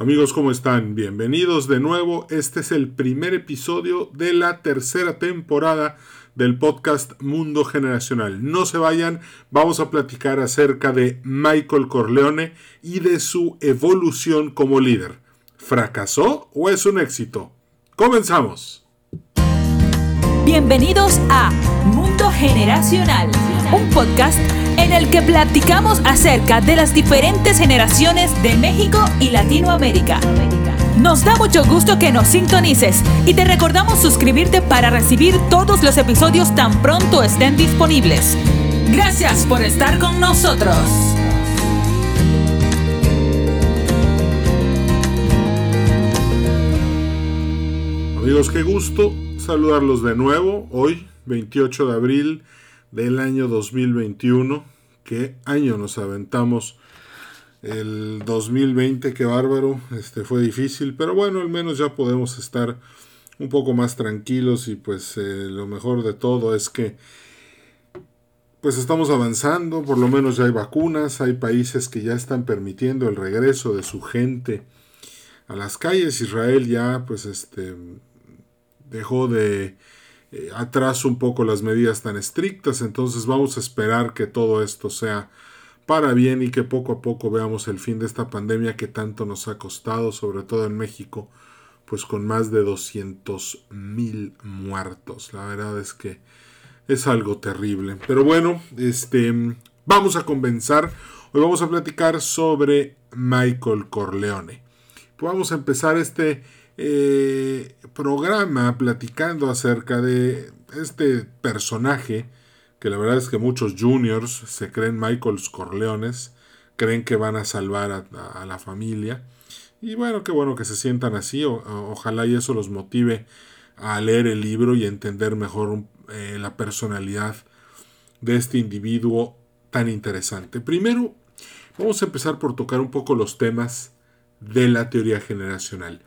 Amigos, ¿cómo están? Bienvenidos de nuevo. Este es el primer episodio de la tercera temporada del podcast Mundo Generacional. No se vayan, vamos a platicar acerca de Michael Corleone y de su evolución como líder. ¿Fracasó o es un éxito? Comenzamos. Bienvenidos a Mundo Generacional, un podcast en el que platicamos acerca de las diferentes generaciones de México y Latinoamérica. Nos da mucho gusto que nos sintonices y te recordamos suscribirte para recibir todos los episodios tan pronto estén disponibles. Gracias por estar con nosotros. Amigos, qué gusto saludarlos de nuevo hoy, 28 de abril del año 2021. Qué año nos aventamos. El 2020, qué bárbaro. Este fue difícil, pero bueno, al menos ya podemos estar un poco más tranquilos y pues eh, lo mejor de todo es que pues estamos avanzando, por lo menos ya hay vacunas, hay países que ya están permitiendo el regreso de su gente a las calles. Israel ya pues este dejó de eh, atrás un poco las medidas tan estrictas, entonces vamos a esperar que todo esto sea para bien y que poco a poco veamos el fin de esta pandemia que tanto nos ha costado, sobre todo en México, pues con más de 200 mil muertos. La verdad es que es algo terrible. Pero bueno, este, vamos a comenzar. Hoy vamos a platicar sobre Michael Corleone. vamos a empezar este eh, programa platicando acerca de este personaje que la verdad es que muchos juniors se creen Michaels Corleones, creen que van a salvar a, la familia. Y bueno, qué bueno que se sientan así, ojalá y eso los motive a leer el libro y entender mejor eh, la personalidad de este individuo tan interesante. Primero, vamos a empezar por tocar un poco los temas de la teoría generacional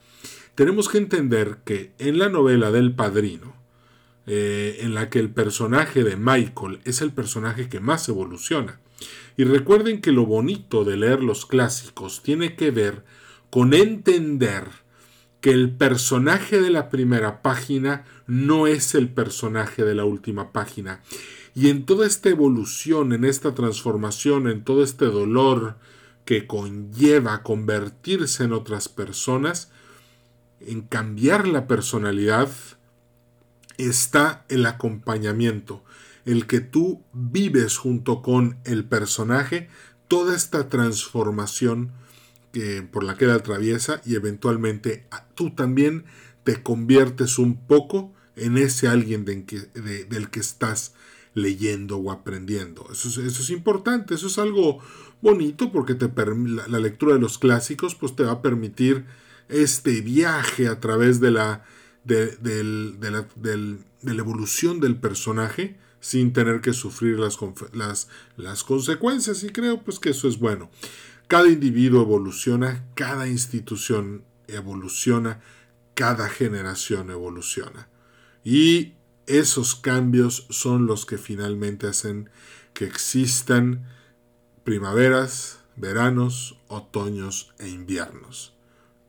tenemos que entender que en la novela del Padrino, eh, en la que el personaje de Michael es el personaje que más evoluciona, y recuerden que lo bonito de leer los clásicos tiene que ver con entender que el personaje de la primera página no es el personaje de la última página. Y en toda esta evolución, en esta transformación, en todo este dolor que conlleva convertirse en otras personas, en cambiar la personalidad está el acompañamiento, el que tú vives junto con el personaje toda esta transformación que, por la que él atraviesa y eventualmente tú también te conviertes un poco en ese alguien del que estás leyendo o aprendiendo. Eso es, eso es, importante, eso es algo bonito porque te, la, la lectura de los clásicos pues te va a permitir este viaje a través de la, de, la, evolución del personaje sin tener que sufrir las, las, las consecuencias y creo pues que eso es bueno. Cada individuo evoluciona, cada institución evoluciona, cada generación evoluciona. Y esos cambios son los que finalmente hacen que existan primaveras, veranos, otoños e inviernos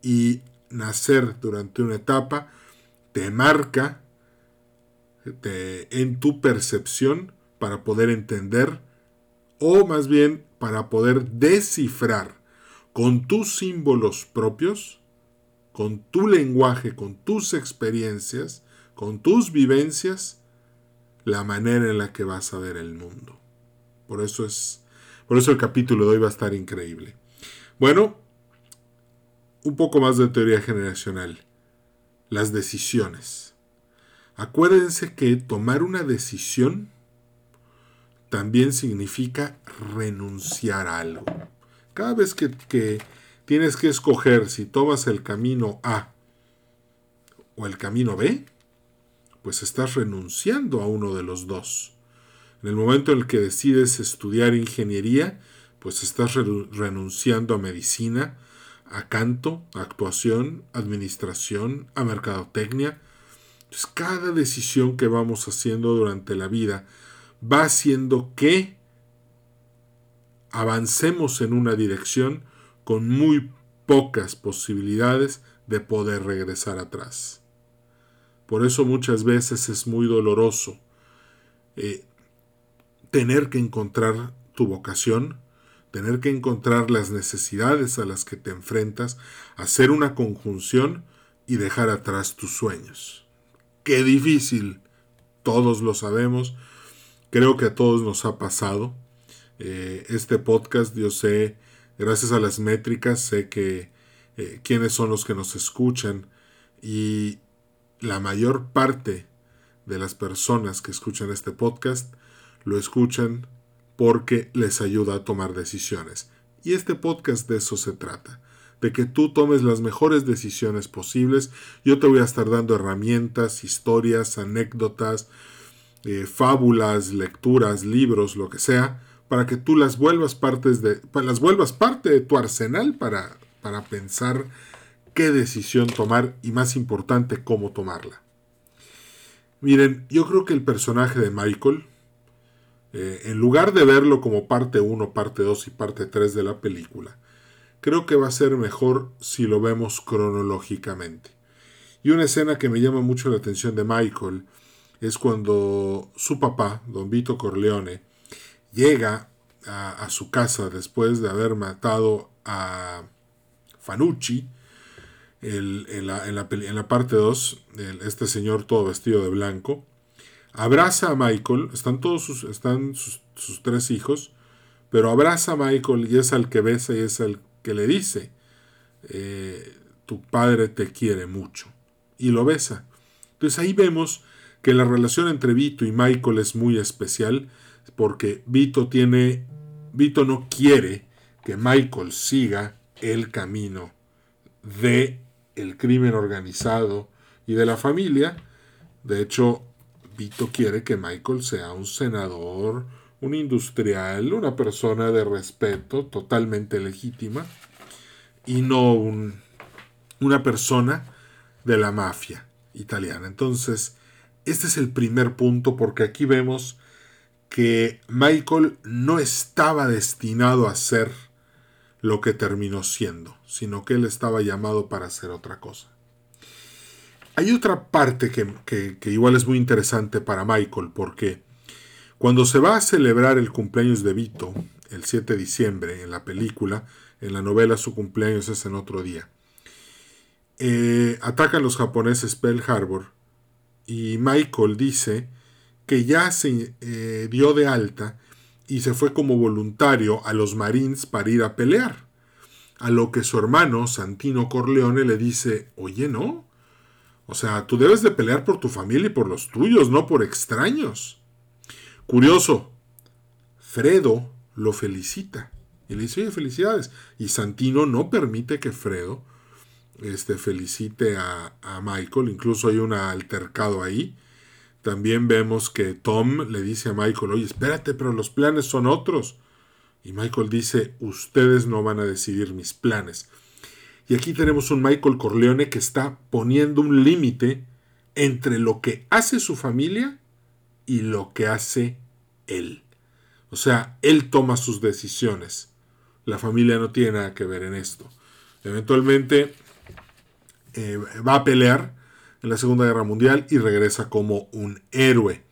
y nacer durante una etapa te marca en tu percepción para poder entender o más bien para poder descifrar con tus símbolos propios, con tu lenguaje, con tus experiencias, con tus vivencias, la manera en la que vas a ver el mundo. Por eso es, por eso el capítulo de hoy va a estar increíble. Bueno, un poco más de teoría generacional. Las decisiones. Acuérdense que tomar una decisión también significa renunciar a algo. Cada vez que, que, tienes que escoger si tomas el camino A o el camino B, pues estás renunciando a uno de los dos. En el momento en el que decides estudiar ingeniería, pues estás renunciando a medicina, a canto, a actuación, administración, a mercadotecnia. Entonces, cada decisión que vamos haciendo durante la vida va haciendo que avancemos en una dirección con muy pocas posibilidades de poder regresar atrás. Por eso muchas veces es muy doloroso eh, tener que encontrar tu vocación, tener que encontrar las necesidades a las que te enfrentas, hacer una conjunción y dejar atrás tus sueños. Qué difícil, todos lo sabemos, creo que a todos nos ha pasado. Eh, este podcast, yo sé, gracias a las métricas, sé que eh, quiénes son los que nos escuchan y la mayor parte de las personas que escuchan este podcast lo escuchan porque les ayuda a tomar decisiones. Y este podcast de eso se trata, de que tú tomes las mejores decisiones posibles. Yo te voy a estar dando herramientas, historias, anécdotas, eh, fábulas, lecturas, libros, lo que sea, para que tú las vuelvas, partes de, las vuelvas parte de tu arsenal para, para pensar qué decisión tomar y más importante, cómo tomarla. Miren, yo creo que el personaje de Michael, eh, en lugar de verlo como parte 1, parte 2 y parte 3 de la película, creo que va a ser mejor si lo vemos cronológicamente. Y una escena que me llama mucho la atención de Michael es cuando su papá, don Vito Corleone, llega a, su casa después de haber matado a Fanucci. en, la, en, la, parte 2, este señor todo vestido de blanco, abraza a Michael, están todos sus, están sus, tres hijos, pero abraza a Michael y es al que besa y es al que le dice, eh, tu padre te quiere mucho. Y lo besa. Entonces ahí vemos que la relación entre Vito y Michael es muy especial porque Vito tiene, Vito no quiere que Michael siga el camino de el crimen organizado y de la familia. De hecho, Vito quiere que Michael sea un senador, un industrial, una persona de respeto totalmente legítima y no un, una persona de la mafia italiana. Entonces, este es el primer punto porque aquí vemos que Michael no estaba destinado a ser lo que terminó siendo, sino que él estaba llamado para hacer otra cosa. Hay otra parte que, igual es muy interesante para Michael, porque cuando se va a celebrar el cumpleaños de Vito, el 7 de diciembre, en la película, en la novela su cumpleaños es en otro día, eh, atacan los japoneses Pearl Harbor y Michael dice que ya se eh, dio de alta y se fue como voluntario a los Marines para ir a pelear. A lo que su hermano, Santino Corleone, le dice, oye, no, o sea, tú debes de pelear por tu familia y por los tuyos, no por extraños. Curioso, Fredo lo felicita y le dice, oye, felicidades. Y Santino no permite que Fredo este, felicite a, a Michael, incluso hay un altercado ahí. También vemos que Tom le dice a Michael, oye, espérate, pero los planes son otros. Y Michael dice, ustedes no van a decidir mis planes. Y aquí tenemos un Michael Corleone que está poniendo un límite entre lo que hace su familia y lo que hace él. O sea, él toma sus decisiones. La familia no tiene nada que ver en esto. Eventualmente eh, va a pelear en la Segunda Guerra Mundial y regresa como un héroe.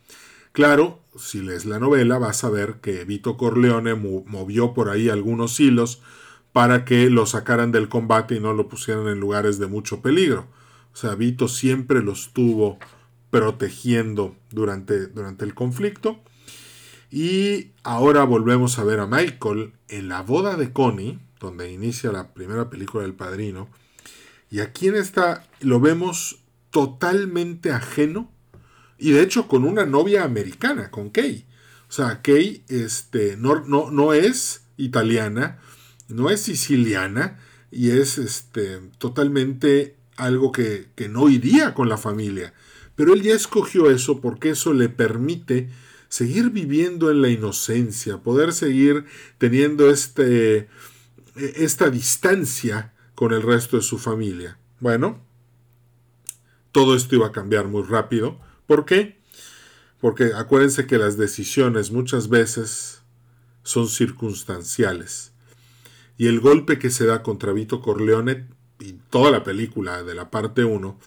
Claro, si lees la novela vas a ver que Vito Corleone movió por ahí algunos hilos para que lo sacaran del combate y no lo pusieran en lugares de mucho peligro. O sea, Vito siempre lo estuvo protegiendo durante, durante el conflicto. Y ahora volvemos a ver a Michael en la boda de Connie, donde inicia la primera película del padrino. Y aquí en esta lo vemos totalmente ajeno y de hecho con una novia americana, con Kay. O sea, Kay este, no, no, no es italiana, no es siciliana y es este, totalmente algo que, no iría con la familia. Pero él ya escogió eso porque eso le permite seguir viviendo en la inocencia, poder seguir teniendo este, esta distancia con el resto de su familia. Bueno, todo esto iba a cambiar muy rápido. ¿Por qué? Porque acuérdense que las decisiones muchas veces son circunstanciales. Y el golpe que se da contra Vito Corleone y toda la película de la parte 1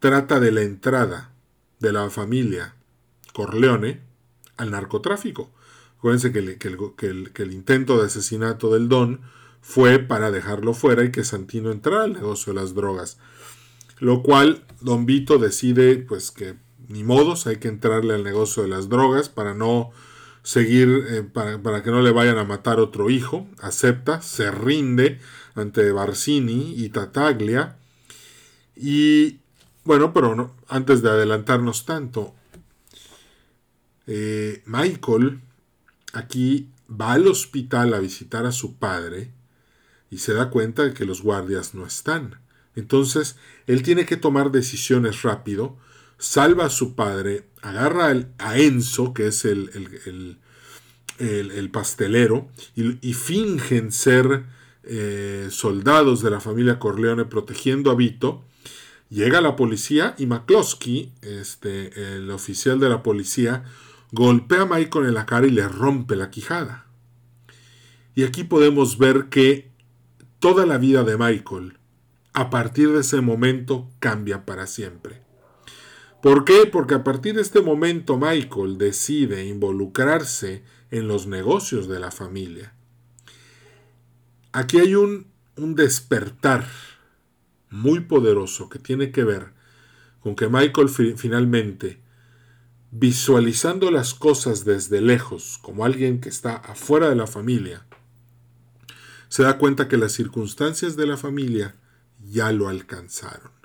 trata de la entrada de la familia Corleone al narcotráfico. Acuérdense que, el, intento de asesinato del Don fue para dejarlo fuera y que Santino entrara al negocio de las drogas. Lo cual Don Vito decide pues que ni modos hay que entrarle al negocio de las drogas para no seguir, eh, para, para, que no le vayan a matar otro hijo. Acepta, se rinde ante Barcini y Tataglia. Y bueno, pero antes de adelantarnos tanto, eh, Michael aquí va al hospital a visitar a su padre y se da cuenta de que los guardias no están. Entonces, él tiene que tomar decisiones rápido, salva a su padre, agarra a Enzo, que es el, el, pastelero, y, fingen ser eh, soldados de la familia Corleone protegiendo a Vito. Llega la policía y McCloskey, este, el oficial de la policía, golpea a Michael en la cara y le rompe la quijada. Y aquí podemos ver que toda la vida de Michael, a partir de ese momento, cambia para siempre. ¿Por qué? Porque a partir de este momento Michael decide involucrarse en los negocios de la familia. Aquí hay un, un despertar muy poderoso que tiene que ver con que Michael finalmente visualizando las cosas desde lejos, como alguien que está afuera de la familia, se da cuenta que las circunstancias de la familia ya lo alcanzaron.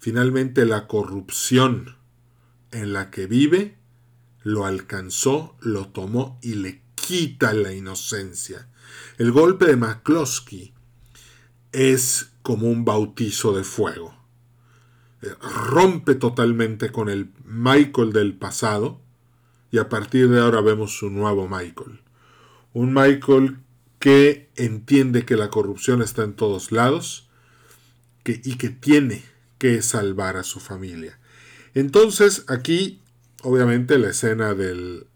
Finalmente la corrupción en la que vive lo alcanzó, lo tomó y le quita la inocencia. El golpe de McCloskey es como un bautizo de fuego rompe totalmente con el Michael del pasado y a partir de ahora vemos su nuevo Michael. Un Michael que entiende que la corrupción está en todos lados y que tiene que salvar a su familia. Entonces aquí, obviamente, la escena del...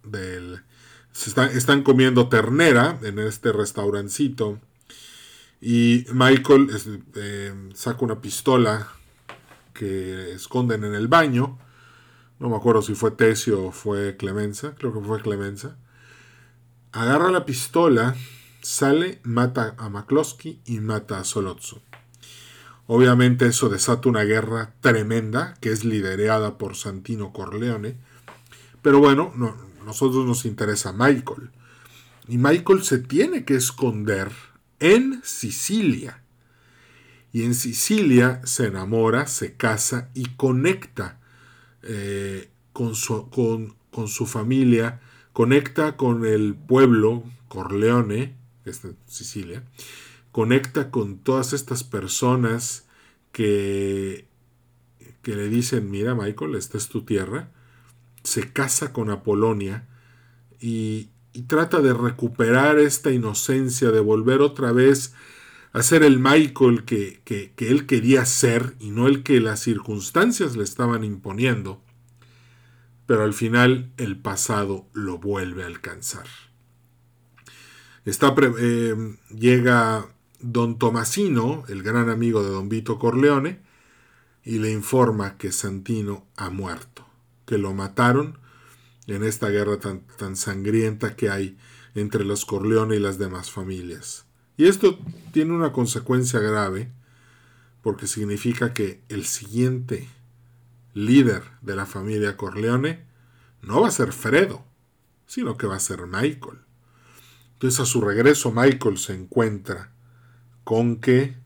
están comiendo ternera en este restaurancito y Michael eh, saca una pistola que esconden en el baño. No me acuerdo si fue Tesio o fue Clemenza, creo que fue Clemenza. Agarra la pistola, sale, mata a McCloskey y mata a Solozzo. Obviamente eso desata una guerra tremenda que es liderada por Santino Corleone. Pero bueno, no, nosotros nos interesa Michael. Y Michael se tiene que esconder en Sicilia y en Sicilia se enamora, se casa y conecta eh, con, su, con, su, familia, conecta con el pueblo Corleone, que Sicilia, conecta con todas estas personas que, que le dicen, mira Michael, esta es tu tierra, se casa con Apolonia y, trata de recuperar esta inocencia, de volver otra vez a ser el Michael que, que, él quería ser y no el que las circunstancias le estaban imponiendo. Pero al final el pasado lo vuelve a alcanzar. Está, eh, llega don Tomasino, el gran amigo de don Vito Corleone, y le informa que Santino ha muerto, que lo mataron en esta guerra tan, tan sangrienta que hay entre los Corleone y las demás familias. Y esto tiene una consecuencia grave porque significa que el siguiente líder de la familia Corleone no va a ser Fredo, sino que va a ser Michael. Entonces a su regreso Michael se encuentra con que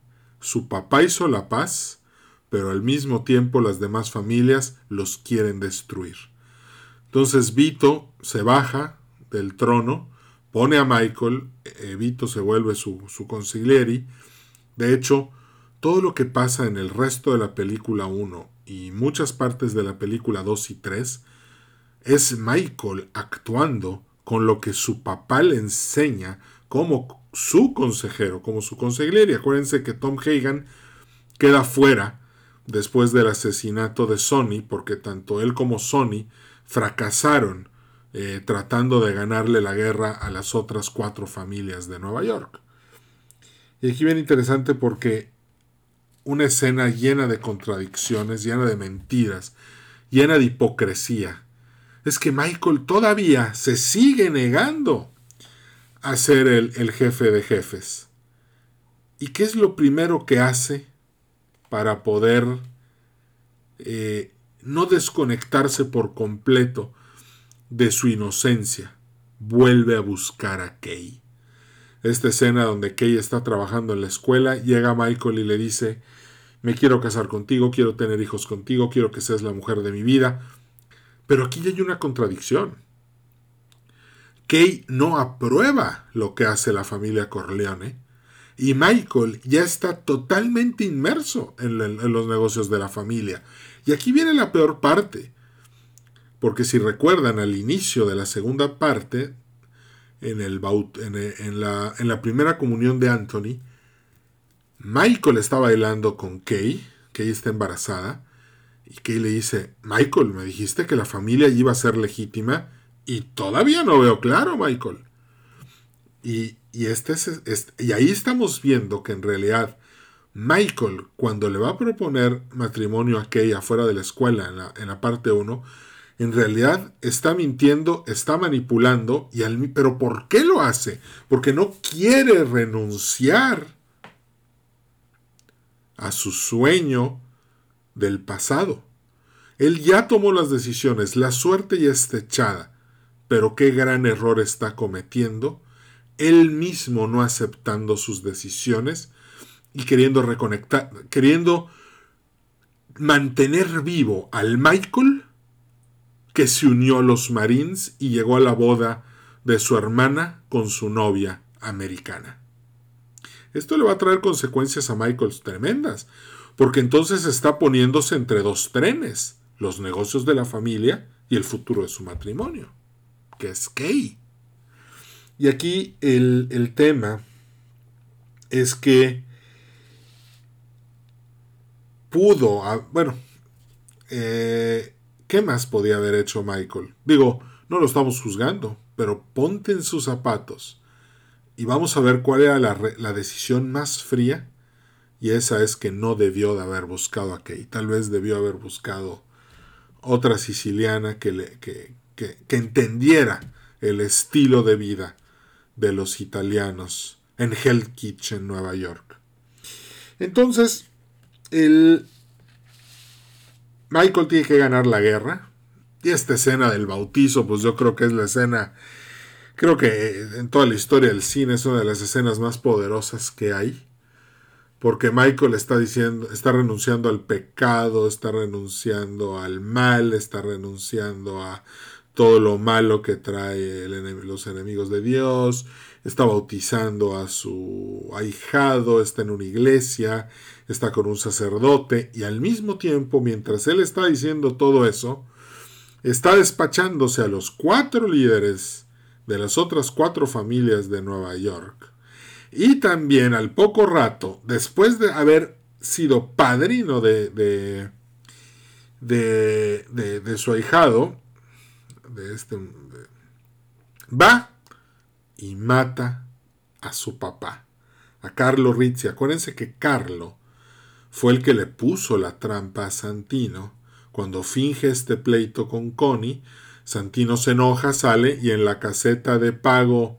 su papá hizo la paz, pero al mismo tiempo las demás familias los quieren destruir. Entonces Vito se baja del trono pone a Michael, Evito se vuelve su, su consiglieri. De hecho, todo lo que pasa en el resto de la película 1 y muchas partes de la película 2 y 3 es Michael actuando con lo que su papá le enseña como su consejero, como su consigliere. Acuérdense que Tom Hagan queda fuera después del asesinato de Sony, porque tanto él como Sony fracasaron eh, tratando de ganarle la guerra a las otras cuatro familias de Nueva York. Y aquí viene interesante porque una escena llena de contradicciones, llena de mentiras, llena de hipocresía. Es que Michael todavía se sigue negando a ser el, el jefe de jefes. ¿Y qué es lo primero que hace para poder eh, no desconectarse por completo de su inocencia? Vuelve a buscar a Kay. Esta escena donde Kay está trabajando en la escuela, llega Michael y le dice, me quiero casar contigo, quiero tener hijos contigo, quiero que seas la mujer de mi vida. Pero aquí hay una contradicción. Kay no aprueba lo que hace la familia Corleone y Michael ya está totalmente inmerso en, los negocios de la familia. Y aquí viene la peor parte. Porque si recuerdan al inicio de la segunda parte, en, el, en, la, en la primera comunión de Anthony, Michael está bailando con Kay, Kay está embarazada, y Kay le dice, Michael, me dijiste que la familia iba a ser legítima, y todavía no veo claro, Michael. Y, este es, y ahí estamos viendo que en realidad Michael, cuando le va a proponer matrimonio a Kay afuera de la escuela, en la, en la parte 1, en realidad está mintiendo, está manipulando, y al, pero ¿por qué lo hace? Porque no quiere renunciar a su sueño del pasado. Él ya tomó las decisiones, la suerte ya está echada, pero qué gran error está cometiendo él mismo no aceptando sus decisiones y queriendo reconectar, queriendo mantener vivo al Michael que se unió a los Marines y llegó a la boda de su hermana con su novia americana. Esto le va a traer consecuencias a Michael tremendas, porque entonces está poniéndose entre dos trenes, los negocios de la familia y el futuro de su matrimonio, que es Kay. Y aquí el, tema es que pudo, bueno, eh, ¿qué más podía haber hecho Michael? Digo, no lo estamos juzgando, pero ponte en sus zapatos y vamos a ver cuál era la, la, decisión más fría. Y esa es que no debió de haber buscado a Kay. Tal vez debió haber buscado otra siciliana que, le, que, que, entendiera el estilo de vida de los italianos en Hell Kitchen, Nueva York. Entonces, el Michael tiene que ganar la guerra. Y esta escena del bautizo, pues yo creo que es la escena, creo que en toda la historia del cine es una de las escenas más poderosas que hay. Porque Michael está diciendo, está renunciando al pecado, está renunciando al mal, está renunciando a todo lo malo que trae los enemigos de Dios, está bautizando a su ahijado, está en una iglesia, está con un sacerdote y al mismo tiempo, mientras él está diciendo todo eso, está despachándose a los cuatro líderes de las otras cuatro familias de Nueva York. Y también al poco rato, después de haber sido padrino de, de, de, de su ahijado, de este va y mata a su papá, a Carlo Rizzi. Acuérdense que Carlo fue el que le puso la trampa a Santino. Cuando finge este pleito con Connie, Santino se enoja, sale y en la caseta de pago,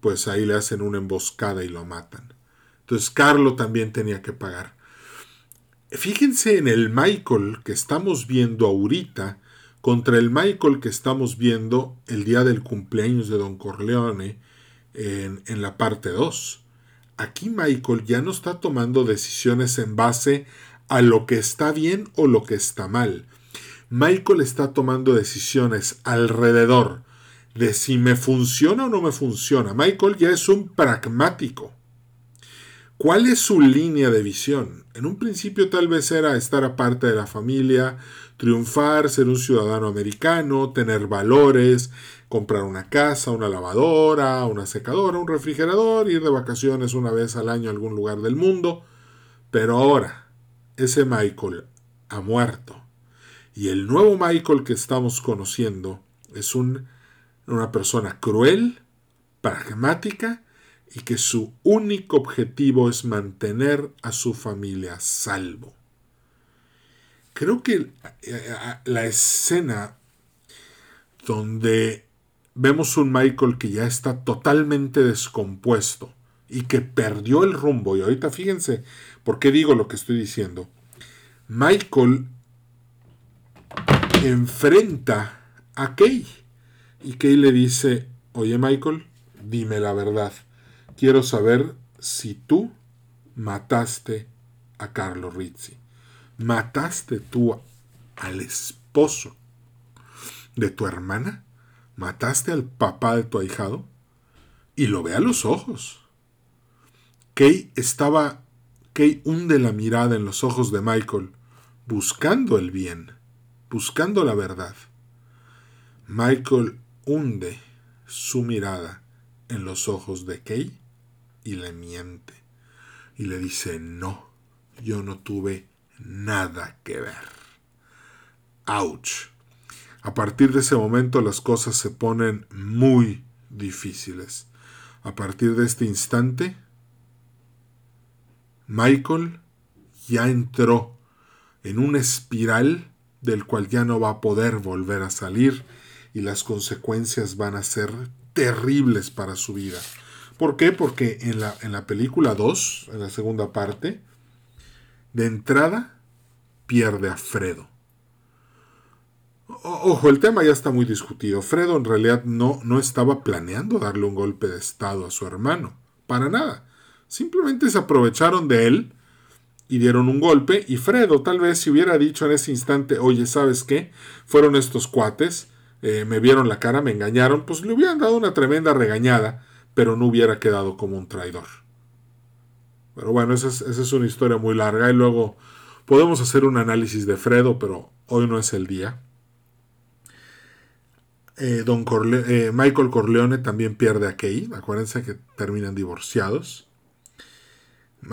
pues ahí le hacen una emboscada y lo matan. Entonces Carlo también tenía que pagar. Fíjense en el Michael que estamos viendo ahorita, contra el Michael que estamos viendo el día del cumpleaños de Don Corleone en, en la parte 2. Aquí Michael ya no está tomando decisiones en base a lo que está bien o lo que está mal. Michael está tomando decisiones alrededor de si me funciona o no me funciona. Michael ya es un pragmático. ¿Cuál es su línea de visión? En un principio tal vez era estar aparte de la familia, triunfar, ser un ciudadano americano, tener valores, comprar una casa, una lavadora, una secadora, un refrigerador, ir de vacaciones una vez al año a algún lugar del mundo. Pero ahora, ese Michael ha muerto. Y el nuevo Michael que estamos conociendo es un, una persona cruel, pragmática, y que su único objetivo es mantener a su familia salvo. Creo que eh, la escena donde vemos un Michael que ya está totalmente descompuesto y que perdió el rumbo, y ahorita fíjense por qué digo lo que estoy diciendo, Michael enfrenta a Kay y Kay le dice, oye Michael, dime la verdad, quiero saber si tú mataste a Carlo Rizzi. ¿Mataste tú al esposo de tu hermana? ¿Mataste al papá de tu ahijado? Y lo ve a los ojos. Kay estaba, Kay hunde la mirada en los ojos de Michael, buscando el bien, buscando la verdad. Michael hunde su mirada en los ojos de Kay y le miente y le dice, no, yo no tuve nada que ver. Ouch. A partir de ese momento las cosas se ponen muy difíciles. A partir de este instante, Michael ya entró en una espiral del cual ya no va a poder volver a salir y las consecuencias van a ser terribles para su vida. ¿Por qué? Porque en la, en la película 2, en la segunda parte, de entrada pierde a Fredo. ojo, el tema ya está muy discutido. Fredo en realidad no, no estaba planeando darle un golpe de estado a su hermano. Para nada. Simplemente se aprovecharon de él y dieron un golpe. Y Fredo tal vez si hubiera dicho en ese instante, oye, ¿sabes qué? Fueron estos cuates, eh, me vieron la cara, me engañaron, pues le hubieran dado una tremenda regañada pero no hubiera quedado como un traidor. Pero bueno, esa es, una historia muy larga y luego podemos hacer un análisis de Fredo, pero hoy no es el día. Eh, don eh, Michael Corleone también pierde a Kay. Acuérdense que terminan divorciados.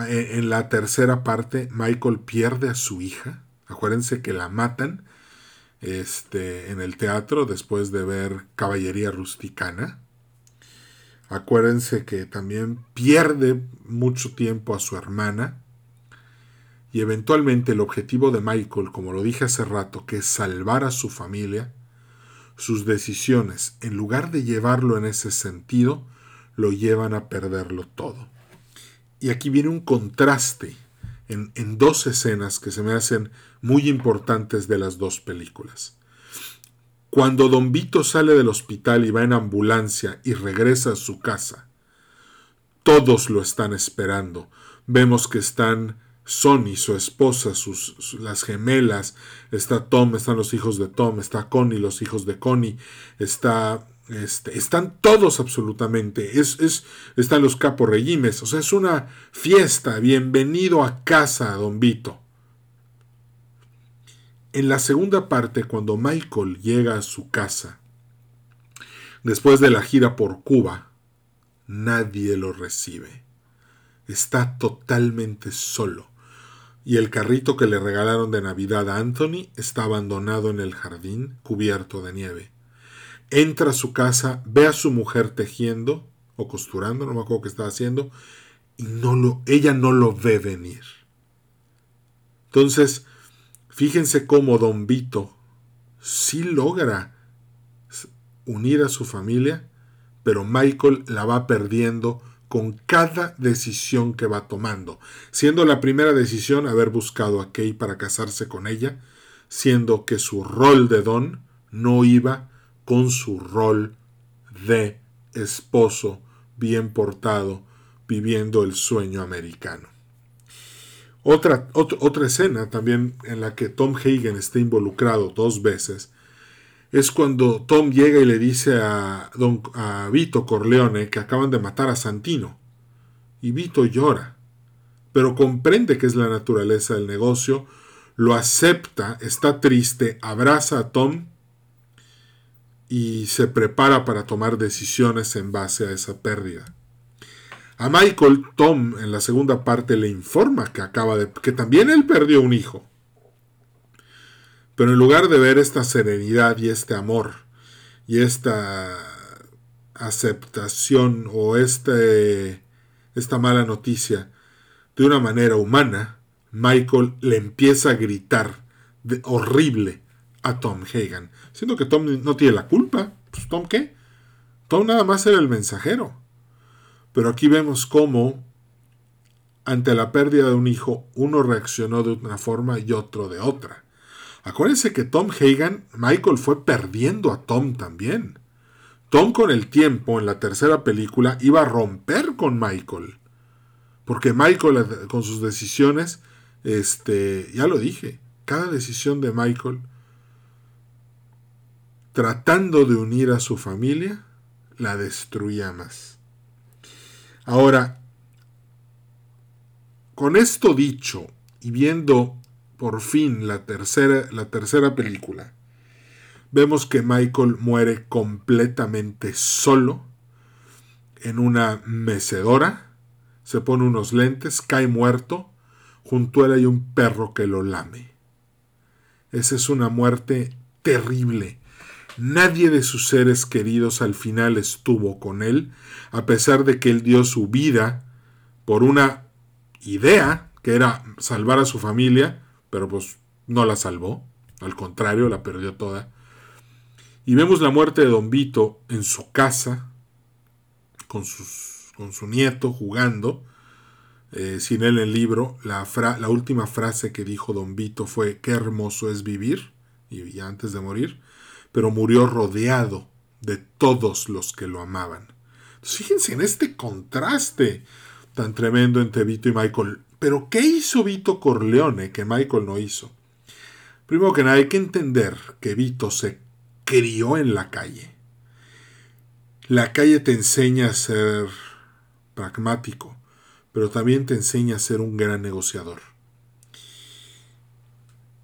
Eh, en la tercera parte, Michael pierde a su hija. Acuérdense que la matan este, en el teatro después de ver Caballería Rusticana. Acuérdense que también pierde mucho tiempo a su hermana. Y eventualmente el objetivo de Michael, como lo dije hace rato, que es salvar a su familia, sus decisiones, en lugar de llevarlo en ese sentido, lo llevan a perderlo todo. Y aquí viene un contraste en, en dos escenas que se me hacen muy importantes de las dos películas. Cuando don Vito sale del hospital y va en ambulancia y regresa a su casa, todos lo están esperando. Vemos que están Sonny, su esposa, sus, las gemelas, está Tom, están los hijos de Tom, está Connie, los hijos de Connie, está, este, están todos absolutamente, es, es, están los caporregimes, o sea, es una fiesta, bienvenido a casa, don Vito. En la segunda parte, cuando Michael llega a su casa, después de la gira por Cuba, nadie lo recibe. Está totalmente solo. Y el carrito que le regalaron de Navidad a Anthony está abandonado en el jardín, cubierto de nieve. Entra a su casa, ve a su mujer tejiendo o costurando, no me acuerdo qué estaba haciendo, y ella no lo ve venir. Entonces, Fíjense cómo don Vito sí logra unir a su familia, pero Michael la va perdiendo con cada decisión que va tomando, siendo la primera decisión haber buscado a Kay para casarse con ella, siendo que su rol de don no iba con su rol de esposo bien portado viviendo el sueño americano. Otra, otra escena también en la que Tom Hagen está involucrado dos veces es cuando Tom llega y le dice a, don, a Vito Corleone que acaban de matar a Santino. Y Vito llora, pero comprende que es la naturaleza del negocio, lo acepta, está triste, abraza a Tom y se prepara para tomar decisiones en base a esa pérdida. A Michael, Tom en la segunda parte le informa que acaba de que también él perdió un hijo. Pero en lugar de ver esta serenidad y este amor y esta aceptación o este esta mala noticia de una manera humana, Michael le empieza a gritar de horrible a Tom Hagan, siendo que Tom no tiene la culpa. Pues, ¿Tom qué? Tom nada más era el mensajero. Pero aquí vemos cómo, ante la pérdida de un hijo, uno reaccionó de una forma y otro de otra. Acuérdense que Tom Hagan, Michael fue perdiendo a Tom también. Tom con el tiempo, en la tercera película, iba a romper con Michael. Porque Michael eh, con sus decisiones, este, ya lo dije, cada decisión de Michael, tratando de unir a su familia, la destruía más. Ahora, con esto dicho y viendo por fin la tercera, la tercera película, vemos que Michael muere completamente solo en una mecedora, se pone unos lentes, cae muerto, junto a él hay un perro que lo lame. Esa es una muerte terrible. Nadie de sus seres queridos al final estuvo con él, a pesar de que él dio su vida por una idea que era salvar a su familia, pero pues no la salvó, al contrario, la perdió toda. Y vemos la muerte de Don Vito en su casa, con, sus, con su nieto jugando, eh, sin él el libro. La, la, última frase que dijo Don Vito fue, qué hermoso es vivir, y antes de morir, pero murió rodeado de todos los que lo amaban. fíjense en este contraste tan tremendo entre Vito y Michael. Pero ¿qué hizo Vito Corleone que Michael no hizo? Primero que nada hay que entender que Vito se crió en la calle. La calle te enseña a ser pragmático, pero también te enseña a ser un gran negociador.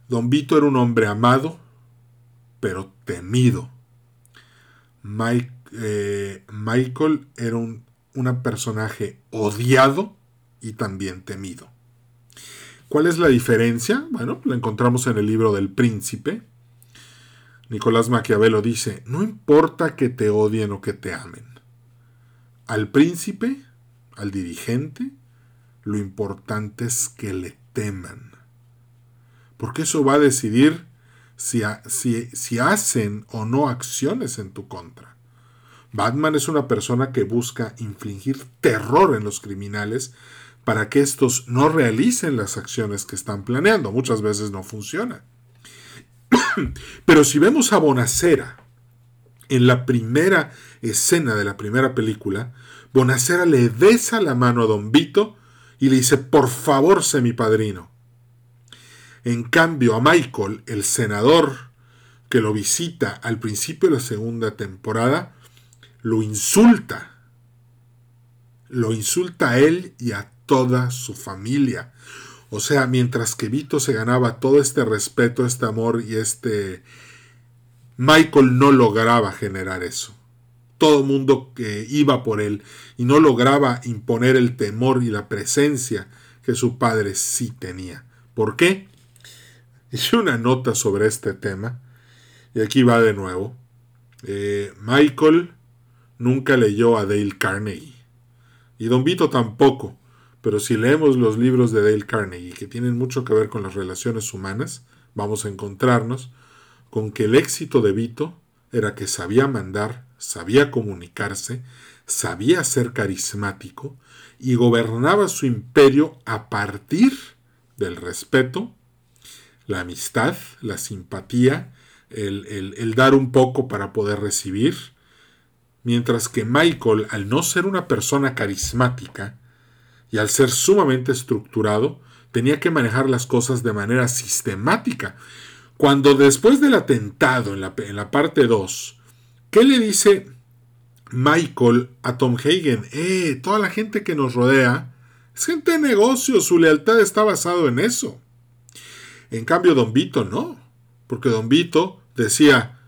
Don Vito era un hombre amado, pero temido. Eh, Michael era un una personaje odiado y también temido. ¿Cuál es la diferencia? Bueno, la encontramos en el libro del príncipe. Nicolás Maquiavelo dice, no importa que te odien o que te amen. Al príncipe, al dirigente, lo importante es que le teman. Porque eso va a decidir si, si, si hacen o no acciones en tu contra. Batman es una persona que busca infligir terror en los criminales para que estos no realicen las acciones que están planeando. Muchas veces no funciona. Pero si vemos a Bonacera en la primera escena de la primera película, Bonacera le besa la mano a Don Vito y le dice, por favor, sé mi padrino. En cambio, a Michael, el senador que lo visita al principio de la segunda temporada, lo insulta. Lo insulta a él y a toda su familia. O sea, mientras que Vito se ganaba todo este respeto, este amor y este... Michael no lograba generar eso. Todo el mundo iba por él y no lograba imponer el temor y la presencia que su padre sí tenía. ¿Por qué? Hice una nota sobre este tema y aquí va de nuevo. Eh, Michael nunca leyó a Dale Carnegie. Y Don Vito tampoco, pero si leemos los libros de Dale Carnegie, que tienen mucho que ver con las relaciones humanas, vamos a encontrarnos con que el éxito de Vito era que sabía mandar, sabía comunicarse, sabía ser carismático y gobernaba su imperio a partir del respeto, la amistad, la simpatía, el, el dar un poco para poder recibir, mientras que Michael, al no ser una persona carismática y al ser sumamente estructurado, tenía que manejar las cosas de manera sistemática. Cuando después del atentado en la, en la parte 2, ¿qué le dice Michael a Tom Hagen? Eh, toda la gente que nos rodea es gente de negocio, su lealtad está basado en eso. En cambio, Don Vito no, porque Don Vito decía,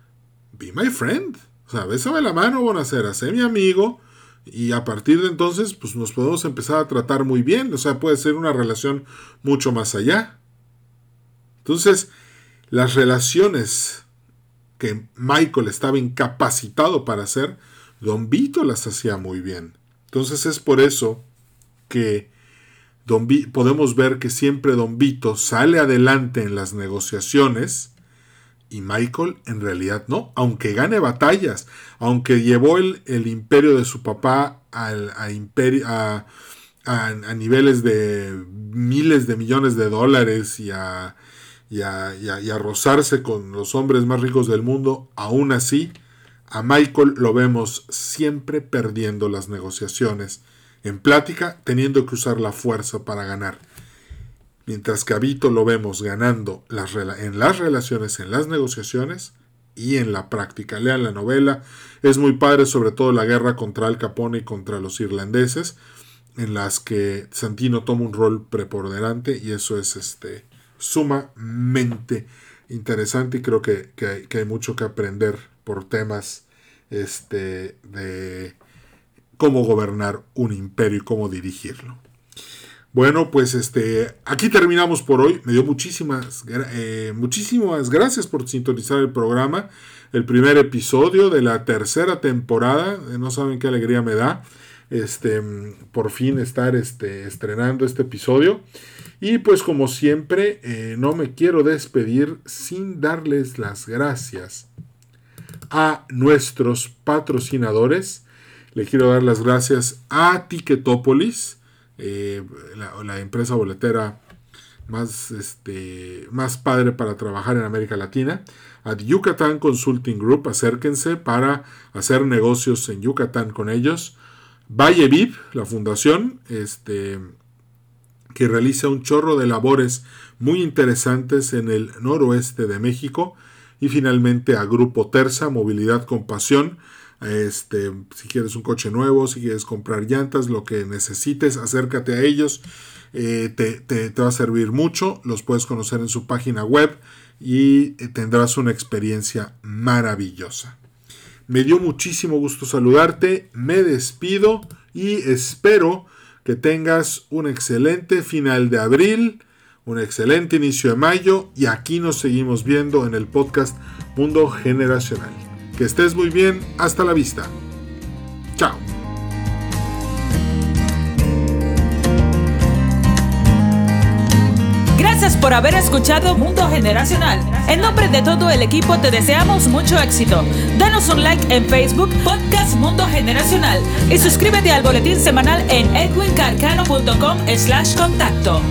be my friend. O sea, bésame la mano, Bonacera, sé mi amigo. Y a partir de entonces, pues nos podemos empezar a tratar muy bien. O sea, puede ser una relación mucho más allá. Entonces, las relaciones que Michael estaba incapacitado para hacer, Don Vito las hacía muy bien. Entonces es por eso que Podemos ver que siempre Don Vito sale adelante en las negociaciones y Michael en realidad no, aunque gane batallas, aunque llevó el, imperio de su papá al, a, a, niveles de miles de millones de dólares y a, y a rozarse con los hombres más ricos del mundo, aún así, a Michael lo vemos siempre perdiendo las negociaciones, en plática teniendo que usar la fuerza para ganar. Mientras que a Vito lo vemos ganando en las relaciones, en las negociaciones y en la práctica. Lean la novela, es muy padre sobre todo la guerra contra Al Capone y contra los irlandeses, en las que Santino toma un rol preponderante y eso es este, sumamente interesante y creo que, que hay mucho que aprender por temas este, de cómo gobernar un imperio y cómo dirigirlo. Bueno, pues este, aquí terminamos por hoy. Me dio muchísimas, eh, muchísimas gracias por sintonizar el programa. El primer episodio de la tercera temporada. Eh, no saben qué alegría me da. Este, por fin estar este, estrenando este episodio. Y pues como siempre, eh, no me quiero despedir sin darles las gracias a nuestros patrocinadores. Le quiero dar las gracias a Ticketopolis, eh, la, empresa boletera más, este, más padre para trabajar en América Latina. A Yucatán Consulting Group, acérquense para hacer negocios en Yucatán con ellos. Valle Viv, la fundación, este, que realiza un chorro de labores muy interesantes en el noroeste de México y finalmente a Grupo Terza, Movilidad con Pasión. Este, si quieres un coche nuevo, si quieres comprar llantas, lo que necesites, acércate a ellos. Eh, te, va a servir mucho. Los puedes conocer en su página web y eh, tendrás una experiencia maravillosa. Me dio muchísimo gusto saludarte. Me despido y espero que tengas un excelente final de abril un excelente inicio de mayo y aquí nos seguimos viendo en el podcast Mundo Generacional. Que estés muy bien, hasta la vista. Chao. Gracias por haber escuchado Mundo Generacional. En nombre de todo el equipo te deseamos mucho éxito. Danos un like en Facebook, Podcast Mundo Generacional y suscríbete al boletín semanal en edwincarcano.com slash contacto.